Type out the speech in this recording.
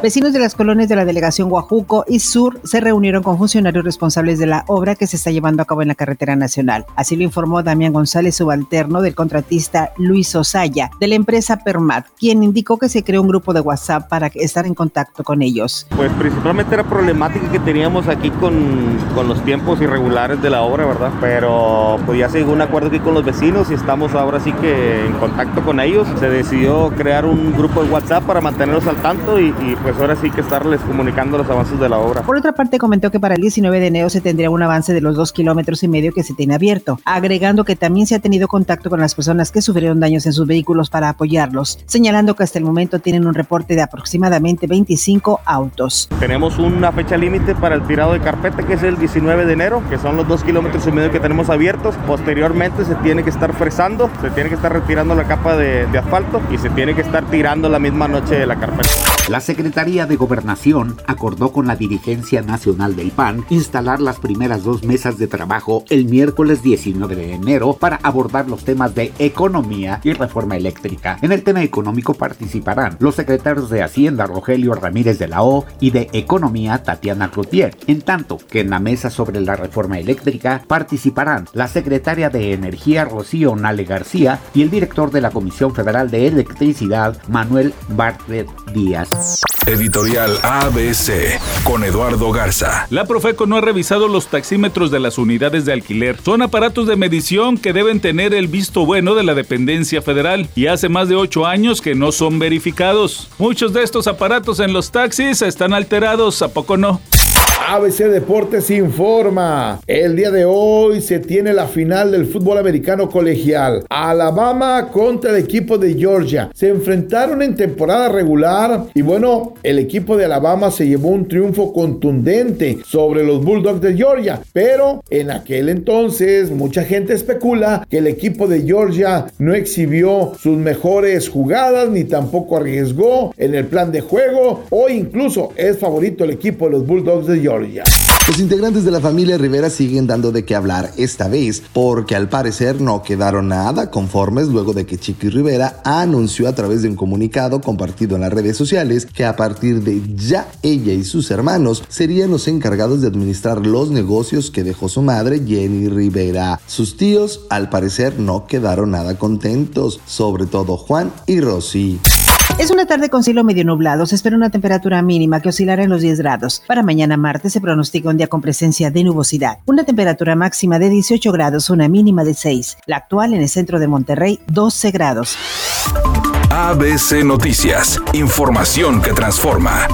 Vecinos de las colonias de la delegación Guajuco y Sur se reunieron con funcionarios responsables de la obra que se está llevando a cabo en la carretera nacional. Así lo informó Damián González, subalterno del contratista Luis Osaya de la empresa Permat, quien indicó que se creó un grupo de WhatsApp para estar en contacto con ellos. Pues principalmente era problemática que teníamos aquí con, con los tiempos irregulares de la obra, ¿verdad? Pero pues ya se llegó un acuerdo aquí con los vecinos y estamos ahora sí que en contacto con ellos. Se decidió crear un grupo de WhatsApp para mantenerlos al tanto y, y pues pues ahora sí que estarles comunicando los avances de la obra. Por otra parte, comentó que para el 19 de enero se tendría un avance de los dos kilómetros y medio que se tiene abierto, agregando que también se ha tenido contacto con las personas que sufrieron daños en sus vehículos para apoyarlos, señalando que hasta el momento tienen un reporte de aproximadamente 25 autos. Tenemos una fecha límite para el tirado de carpeta que es el 19 de enero, que son los dos kilómetros y medio que tenemos abiertos. Posteriormente se tiene que estar fresando, se tiene que estar retirando la capa de, de asfalto y se tiene que estar tirando la misma noche de la carpeta. La Secretaría de Gobernación acordó con la dirigencia nacional del PAN instalar las primeras dos mesas de trabajo el miércoles 19 de enero para abordar los temas de economía y reforma eléctrica. En el tema económico participarán los secretarios de Hacienda Rogelio Ramírez de la O y de Economía Tatiana Cloutier, en tanto que en la mesa sobre la reforma eléctrica participarán la secretaria de Energía Rocío Nale García y el director de la Comisión Federal de Electricidad Manuel Bartlett Díaz. Editorial ABC con Eduardo Garza. La Profeco no ha revisado los taxímetros de las unidades de alquiler. Son aparatos de medición que deben tener el visto bueno de la dependencia federal y hace más de ocho años que no son verificados. Muchos de estos aparatos en los taxis están alterados, ¿a poco no? ABC Deportes informa. El día de hoy se tiene la final del fútbol americano colegial. Alabama contra el equipo de Georgia. Se enfrentaron en temporada regular y bueno, el equipo de Alabama se llevó un triunfo contundente sobre los Bulldogs de Georgia. Pero en aquel entonces mucha gente especula que el equipo de Georgia no exhibió sus mejores jugadas ni tampoco arriesgó en el plan de juego o incluso es favorito el equipo de los Bulldogs de Los integrantes de la familia Rivera siguen dando de qué hablar esta vez porque al parecer no quedaron nada conformes luego de que Chiqui Rivera anunció a través de un comunicado compartido en las redes sociales que a partir de ya ella y sus hermanos serían los encargados de administrar los negocios que dejó su madre Jenny Rivera. Sus tíos al parecer no quedaron nada contentos, sobre todo Juan y Rosy. Es una tarde con cielo medio nublado. Se espera una temperatura mínima que oscilará en los 10 grados. Para mañana martes se pronostica un día con presencia de nubosidad. Una temperatura máxima de 18 grados, una mínima de 6. La actual en el centro de Monterrey, 12 grados. ABC Noticias. Información que transforma.